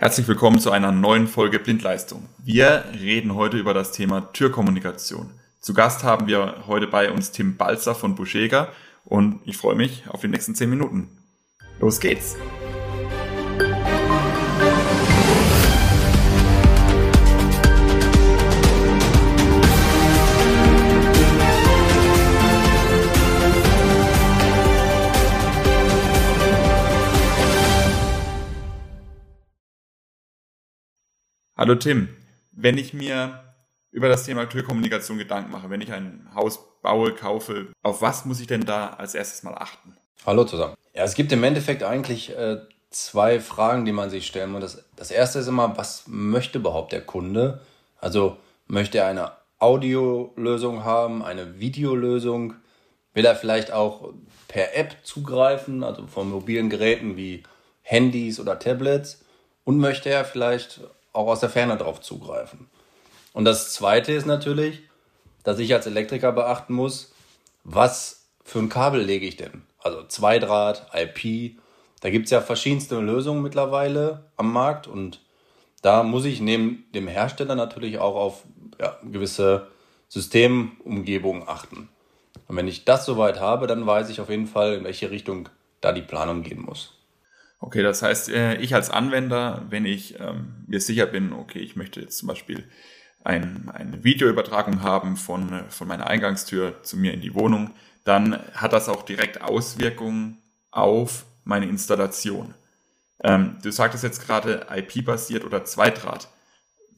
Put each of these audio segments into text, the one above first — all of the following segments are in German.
Herzlich willkommen zu einer neuen Folge Blindleistung. Wir reden heute über das Thema Türkommunikation. Zu Gast haben wir heute bei uns Tim Balzer von Buschega und ich freue mich auf die nächsten zehn Minuten. Los geht's! Hallo Tim, wenn ich mir über das Thema Türkommunikation Gedanken mache, wenn ich ein Haus baue, kaufe, auf was muss ich denn da als erstes mal achten? Hallo zusammen. Ja, es gibt im Endeffekt eigentlich äh, zwei Fragen, die man sich stellen muss. Das, das erste ist immer, was möchte überhaupt der Kunde? Also möchte er eine Audiolösung haben, eine Videolösung? Will er vielleicht auch per App zugreifen, also von mobilen Geräten wie Handys oder Tablets? Und möchte er vielleicht auch aus der Ferne darauf zugreifen. Und das Zweite ist natürlich, dass ich als Elektriker beachten muss, was für ein Kabel lege ich denn? Also Zweidraht, IP, da gibt es ja verschiedenste Lösungen mittlerweile am Markt und da muss ich neben dem Hersteller natürlich auch auf ja, gewisse Systemumgebungen achten. Und wenn ich das soweit habe, dann weiß ich auf jeden Fall, in welche Richtung da die Planung gehen muss. Okay, das heißt, äh, ich als Anwender, wenn ich ähm, mir sicher bin, okay, ich möchte jetzt zum Beispiel ein, eine Videoübertragung haben von, äh, von meiner Eingangstür zu mir in die Wohnung, dann hat das auch direkt Auswirkungen auf meine Installation. Ähm, du sagtest jetzt gerade IP-basiert oder Zweidraht.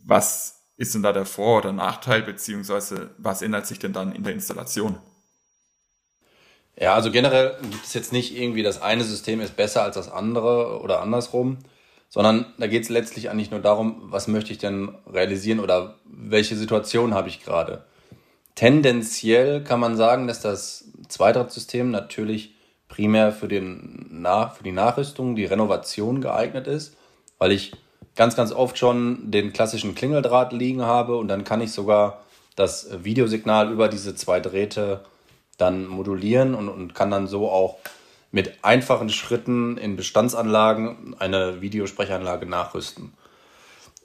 Was ist denn da der Vor- oder Nachteil, beziehungsweise was ändert sich denn dann in der Installation? Ja, also generell gibt es jetzt nicht irgendwie, das eine System ist besser als das andere oder andersrum, sondern da geht es letztlich eigentlich nur darum, was möchte ich denn realisieren oder welche Situation habe ich gerade. Tendenziell kann man sagen, dass das Zweidrahtsystem natürlich primär für, den Nach für die Nachrüstung, die Renovation geeignet ist, weil ich ganz, ganz oft schon den klassischen Klingeldraht liegen habe und dann kann ich sogar das Videosignal über diese zwei Drähte dann modulieren und, und kann dann so auch mit einfachen Schritten in Bestandsanlagen eine Videosprechanlage nachrüsten.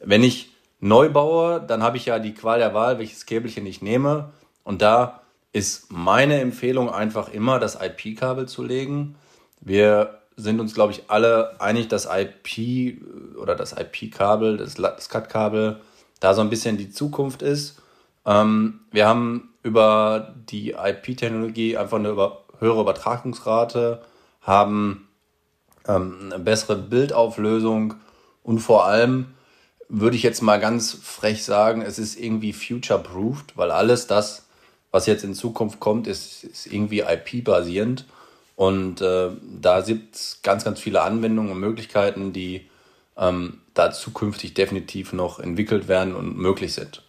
Wenn ich neu baue, dann habe ich ja die Qual der Wahl, welches Käbelchen ich nehme. Und da ist meine Empfehlung einfach immer, das IP-Kabel zu legen. Wir sind uns, glaube ich, alle einig, dass IP oder das IP-Kabel, das, das CAT-Kabel, da so ein bisschen die Zukunft ist. Ähm, wir haben über die IP-Technologie einfach eine über, höhere Übertragungsrate, haben ähm, eine bessere Bildauflösung und vor allem würde ich jetzt mal ganz frech sagen, es ist irgendwie future-proofed, weil alles das, was jetzt in Zukunft kommt, ist, ist irgendwie IP-basierend. Und äh, da gibt es ganz, ganz viele Anwendungen und Möglichkeiten, die ähm, da zukünftig definitiv noch entwickelt werden und möglich sind.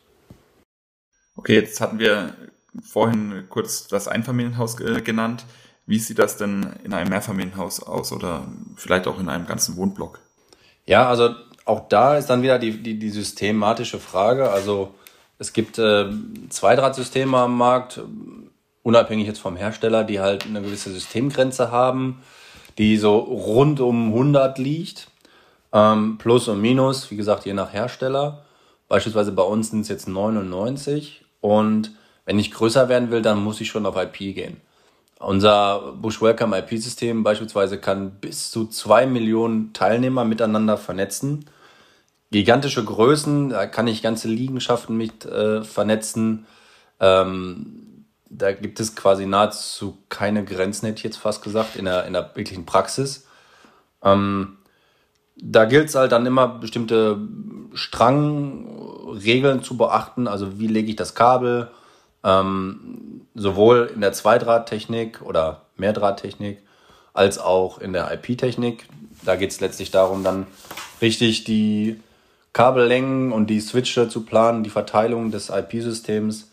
Okay, jetzt hatten wir vorhin kurz das Einfamilienhaus genannt. Wie sieht das denn in einem Mehrfamilienhaus aus oder vielleicht auch in einem ganzen Wohnblock? Ja, also auch da ist dann wieder die, die, die systematische Frage. Also es gibt äh, Zweidrahtsysteme am Markt, unabhängig jetzt vom Hersteller, die halt eine gewisse Systemgrenze haben, die so rund um 100 liegt. Ähm, plus und minus, wie gesagt, je nach Hersteller. Beispielsweise bei uns sind es jetzt 99 und wenn ich größer werden will, dann muss ich schon auf IP gehen. Unser Bush Welcome IP-System beispielsweise kann bis zu zwei Millionen Teilnehmer miteinander vernetzen. Gigantische Größen, da kann ich ganze Liegenschaften mit äh, vernetzen. Ähm, da gibt es quasi nahezu keine Grenzen, hätte ich jetzt fast gesagt, in der, in der wirklichen Praxis. Ähm, da gilt es halt dann immer bestimmte Strangregeln zu beachten. Also wie lege ich das Kabel? Ähm, sowohl in der Zweidrahttechnik oder Mehrdrahttechnik als auch in der IP-Technik. Da geht es letztlich darum, dann richtig die Kabellängen und die Switche zu planen, die Verteilung des IP-Systems.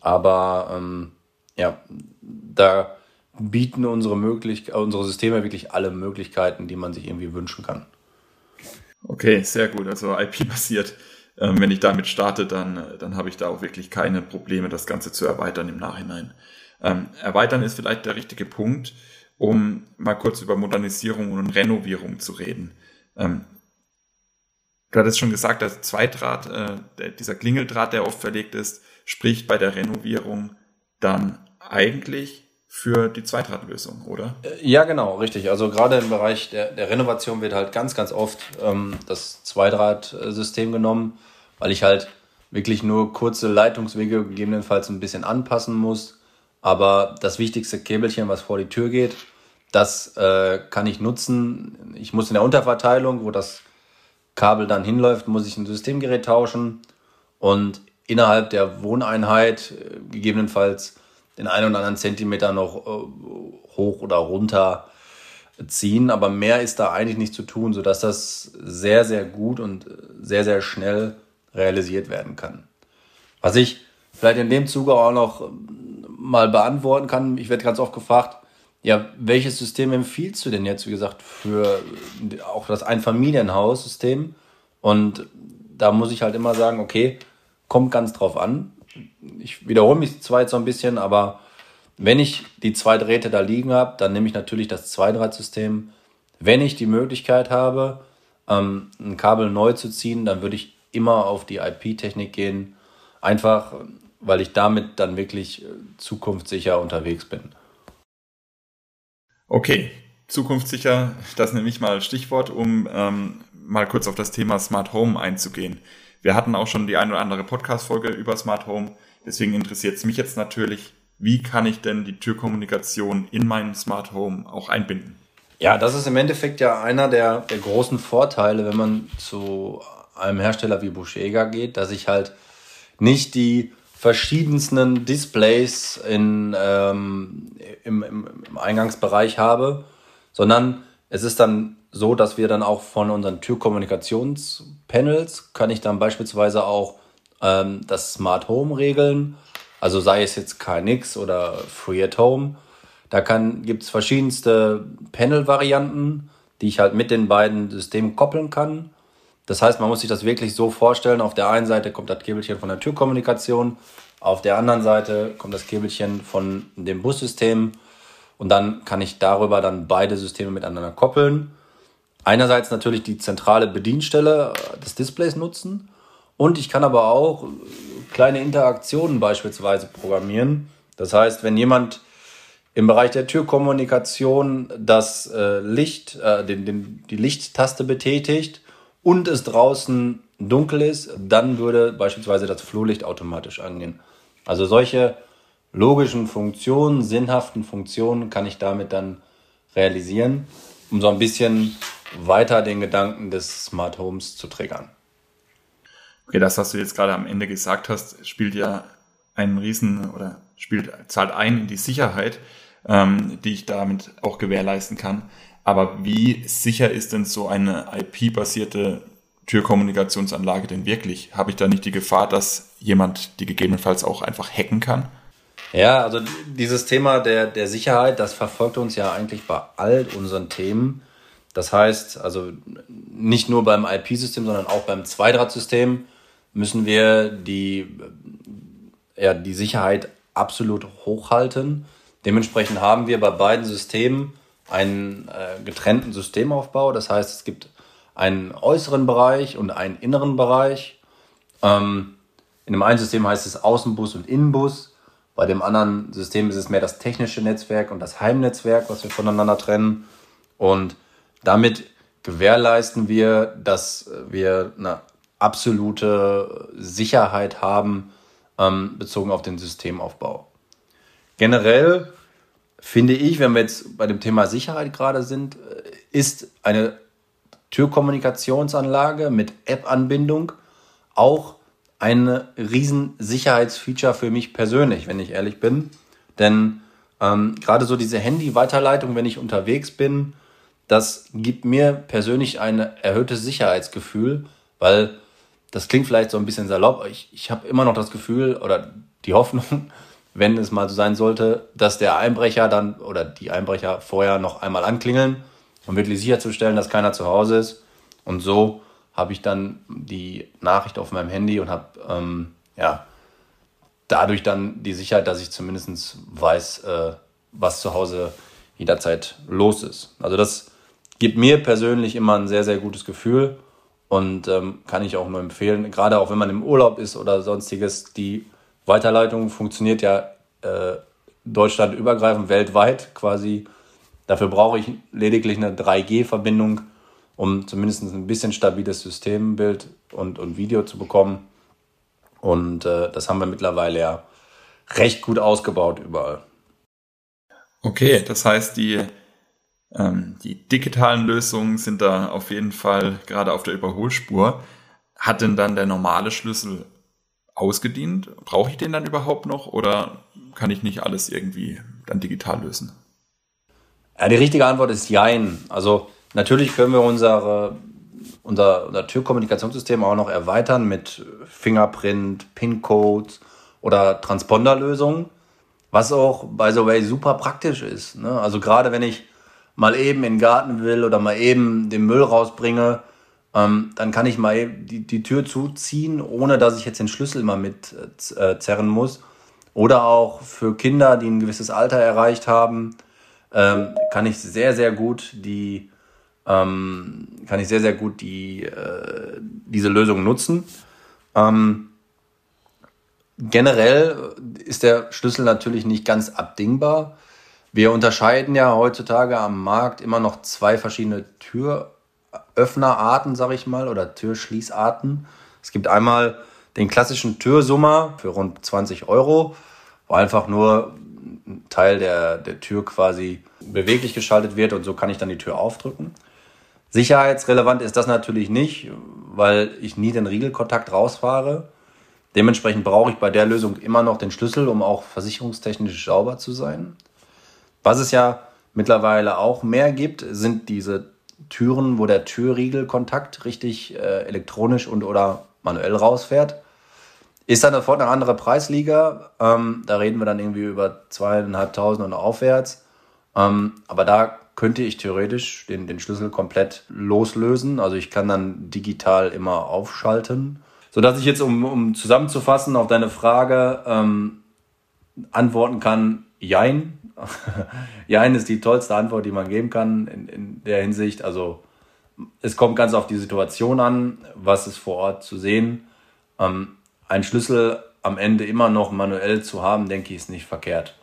Aber ähm, ja, da bieten unsere, Möglich unsere Systeme wirklich alle Möglichkeiten, die man sich irgendwie wünschen kann. Okay, sehr gut. Also IP-basiert. Ähm, wenn ich damit starte, dann, dann habe ich da auch wirklich keine Probleme, das Ganze zu erweitern im Nachhinein. Ähm, erweitern ist vielleicht der richtige Punkt, um mal kurz über Modernisierung und Renovierung zu reden. Ähm, Du hattest schon gesagt, der Zweitdraht, äh, der, dieser Klingeldraht, der oft verlegt ist, spricht bei der Renovierung dann eigentlich für die Zweitrad-Lösung, oder? Äh, ja, genau, richtig. Also gerade im Bereich der, der Renovation wird halt ganz, ganz oft ähm, das Zweidraht-System genommen, weil ich halt wirklich nur kurze Leitungswege gegebenenfalls ein bisschen anpassen muss. Aber das wichtigste Käbelchen, was vor die Tür geht, das äh, kann ich nutzen. Ich muss in der Unterverteilung, wo das Kabel dann hinläuft, muss ich ein Systemgerät tauschen. Und innerhalb der Wohneinheit äh, gegebenenfalls den einen oder anderen Zentimeter noch äh, hoch oder runter ziehen, aber mehr ist da eigentlich nicht zu tun, sodass das sehr, sehr gut und sehr, sehr schnell realisiert werden kann. Was ich vielleicht in dem Zuge auch noch ähm, mal beantworten kann, ich werde ganz oft gefragt, ja, welches System empfiehlst du denn jetzt, wie gesagt, für auch das Einfamilienhaussystem? Und da muss ich halt immer sagen, okay, kommt ganz drauf an ich wiederhole mich zwar jetzt so ein bisschen, aber wenn ich die zwei Drähte da liegen habe, dann nehme ich natürlich das Zweidrahtsystem. Wenn ich die Möglichkeit habe, ähm, ein Kabel neu zu ziehen, dann würde ich immer auf die IP-Technik gehen. Einfach, weil ich damit dann wirklich äh, zukunftssicher unterwegs bin. Okay, zukunftssicher, das nehme ich mal Stichwort, um ähm, mal kurz auf das Thema Smart Home einzugehen. Wir hatten auch schon die ein oder andere Podcast-Folge über Smart Home. Deswegen interessiert es mich jetzt natürlich, wie kann ich denn die Türkommunikation in meinem Smart Home auch einbinden? Ja, das ist im Endeffekt ja einer der, der großen Vorteile, wenn man zu einem Hersteller wie Buschega geht, dass ich halt nicht die verschiedensten Displays in, ähm, im, im, im Eingangsbereich habe, sondern es ist dann so, dass wir dann auch von unseren Türkommunikationspanels kann ich dann beispielsweise auch ähm, das Smart Home regeln. Also sei es jetzt KNX oder Free at Home. Da gibt es verschiedenste Panel-Varianten, die ich halt mit den beiden Systemen koppeln kann. Das heißt, man muss sich das wirklich so vorstellen. Auf der einen Seite kommt das Käbelchen von der Türkommunikation, auf der anderen Seite kommt das Käbelchen von dem Bussystem und dann kann ich darüber dann beide Systeme miteinander koppeln einerseits natürlich die zentrale Bedienstelle des Displays nutzen und ich kann aber auch kleine Interaktionen beispielsweise programmieren. Das heißt, wenn jemand im Bereich der Türkommunikation das äh, Licht, äh, den, den, die Lichttaste betätigt und es draußen dunkel ist, dann würde beispielsweise das Flurlicht automatisch angehen. Also solche logischen Funktionen, sinnhaften Funktionen kann ich damit dann realisieren, um so ein bisschen weiter den Gedanken des Smart Homes zu triggern. Okay, das, was du jetzt gerade am Ende gesagt hast, spielt ja einen riesen oder spielt, zahlt ein in die Sicherheit, ähm, die ich damit auch gewährleisten kann. Aber wie sicher ist denn so eine IP-basierte Türkommunikationsanlage denn wirklich? Habe ich da nicht die Gefahr, dass jemand die gegebenenfalls auch einfach hacken kann? Ja, also dieses Thema der, der Sicherheit, das verfolgt uns ja eigentlich bei all unseren Themen. Das heißt, also nicht nur beim IP-System, sondern auch beim Zweidrahtsystem müssen wir die, ja, die Sicherheit absolut hochhalten. Dementsprechend haben wir bei beiden Systemen einen äh, getrennten Systemaufbau. Das heißt, es gibt einen äußeren Bereich und einen inneren Bereich. Ähm, in dem einen System heißt es Außenbus und Innenbus. Bei dem anderen System ist es mehr das technische Netzwerk und das Heimnetzwerk, was wir voneinander trennen. Und damit gewährleisten wir, dass wir eine absolute Sicherheit haben ähm, bezogen auf den Systemaufbau. Generell finde ich, wenn wir jetzt bei dem Thema Sicherheit gerade sind, äh, ist eine Türkommunikationsanlage mit App-Anbindung auch ein riesen Sicherheitsfeature für mich persönlich, wenn ich ehrlich bin. Denn ähm, gerade so diese Handy-Weiterleitung, wenn ich unterwegs bin, das gibt mir persönlich ein erhöhtes Sicherheitsgefühl, weil das klingt vielleicht so ein bisschen salopp. Ich, ich habe immer noch das Gefühl oder die Hoffnung, wenn es mal so sein sollte, dass der Einbrecher dann oder die Einbrecher vorher noch einmal anklingeln, um wirklich sicherzustellen, dass keiner zu Hause ist. Und so habe ich dann die Nachricht auf meinem Handy und habe ähm, ja dadurch dann die Sicherheit, dass ich zumindest weiß, äh, was zu Hause jederzeit los ist. Also das gibt mir persönlich immer ein sehr, sehr gutes Gefühl. und ähm, kann ich auch nur empfehlen, gerade auch wenn man im Urlaub ist oder sonstiges, die Weiterleitung funktioniert ja äh, deutschlandübergreifend, weltweit quasi. Dafür brauche ich lediglich eine 3G-Verbindung, um zumindest ein bisschen stabiles Systembild und, und Video zu bekommen. Und äh, das haben wir mittlerweile ja recht gut ausgebaut überall. Okay, das heißt, die, ähm, die digitalen Lösungen sind da auf jeden Fall gerade auf der Überholspur. Hat denn dann der normale Schlüssel ausgedient? Brauche ich den dann überhaupt noch oder kann ich nicht alles irgendwie dann digital lösen? Ja, die richtige Antwort ist Jein. Also natürlich können wir unsere, unser, unser Türkommunikationssystem auch noch erweitern mit Fingerprint, PIN-Codes oder Transponderlösungen, was auch, by the way, super praktisch ist. Ne? Also gerade wenn ich mal eben in den Garten will oder mal eben den Müll rausbringe, ähm, dann kann ich mal die, die Tür zuziehen, ohne dass ich jetzt den Schlüssel mal mit äh, zerren muss. Oder auch für Kinder, die ein gewisses Alter erreicht haben, ähm, kann ich sehr, sehr gut die, ähm, kann ich sehr, sehr gut die, äh, diese Lösung nutzen. Ähm, generell ist der Schlüssel natürlich nicht ganz abdingbar. Wir unterscheiden ja heutzutage am Markt immer noch zwei verschiedene Türöffnerarten, sag ich mal, oder Türschließarten. Es gibt einmal den klassischen Türsummer für rund 20 Euro wo einfach nur ein Teil der, der Tür quasi beweglich geschaltet wird und so kann ich dann die Tür aufdrücken. Sicherheitsrelevant ist das natürlich nicht, weil ich nie den Riegelkontakt rausfahre. Dementsprechend brauche ich bei der Lösung immer noch den Schlüssel, um auch versicherungstechnisch sauber zu sein. Was es ja mittlerweile auch mehr gibt, sind diese Türen, wo der Türriegelkontakt richtig äh, elektronisch und oder manuell rausfährt. Ist dann sofort eine andere Preisliga. Ähm, da reden wir dann irgendwie über zweieinhalbtausend und aufwärts. Ähm, aber da könnte ich theoretisch den, den Schlüssel komplett loslösen. Also ich kann dann digital immer aufschalten. Sodass ich jetzt, um, um zusammenzufassen auf deine Frage, ähm, antworten kann, Jein. Jein ist die tollste Antwort, die man geben kann in, in der Hinsicht. Also es kommt ganz auf die Situation an, was ist vor Ort zu sehen. Ähm, ein Schlüssel am Ende immer noch manuell zu haben, denke ich, ist nicht verkehrt.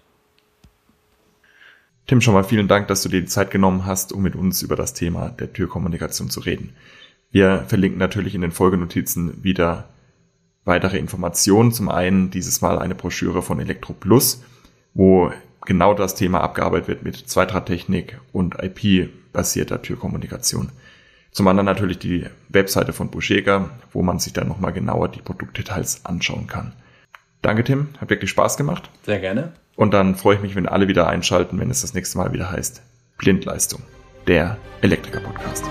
Tim, schon mal vielen Dank, dass du dir die Zeit genommen hast, um mit uns über das Thema der Türkommunikation zu reden. Wir verlinken natürlich in den Folgenotizen wieder weitere Informationen. Zum einen dieses Mal eine Broschüre von Elektro Plus, wo genau das Thema abgearbeitet wird mit Zweitrahttechnik und IP-basierter Türkommunikation. Zum anderen natürlich die Webseite von Buschega, wo man sich dann nochmal genauer die Produktdetails anschauen kann. Danke, Tim. Hat wirklich Spaß gemacht. Sehr gerne. Und dann freue ich mich, wenn alle wieder einschalten, wenn es das nächste Mal wieder heißt Blindleistung, der Elektriker-Podcast.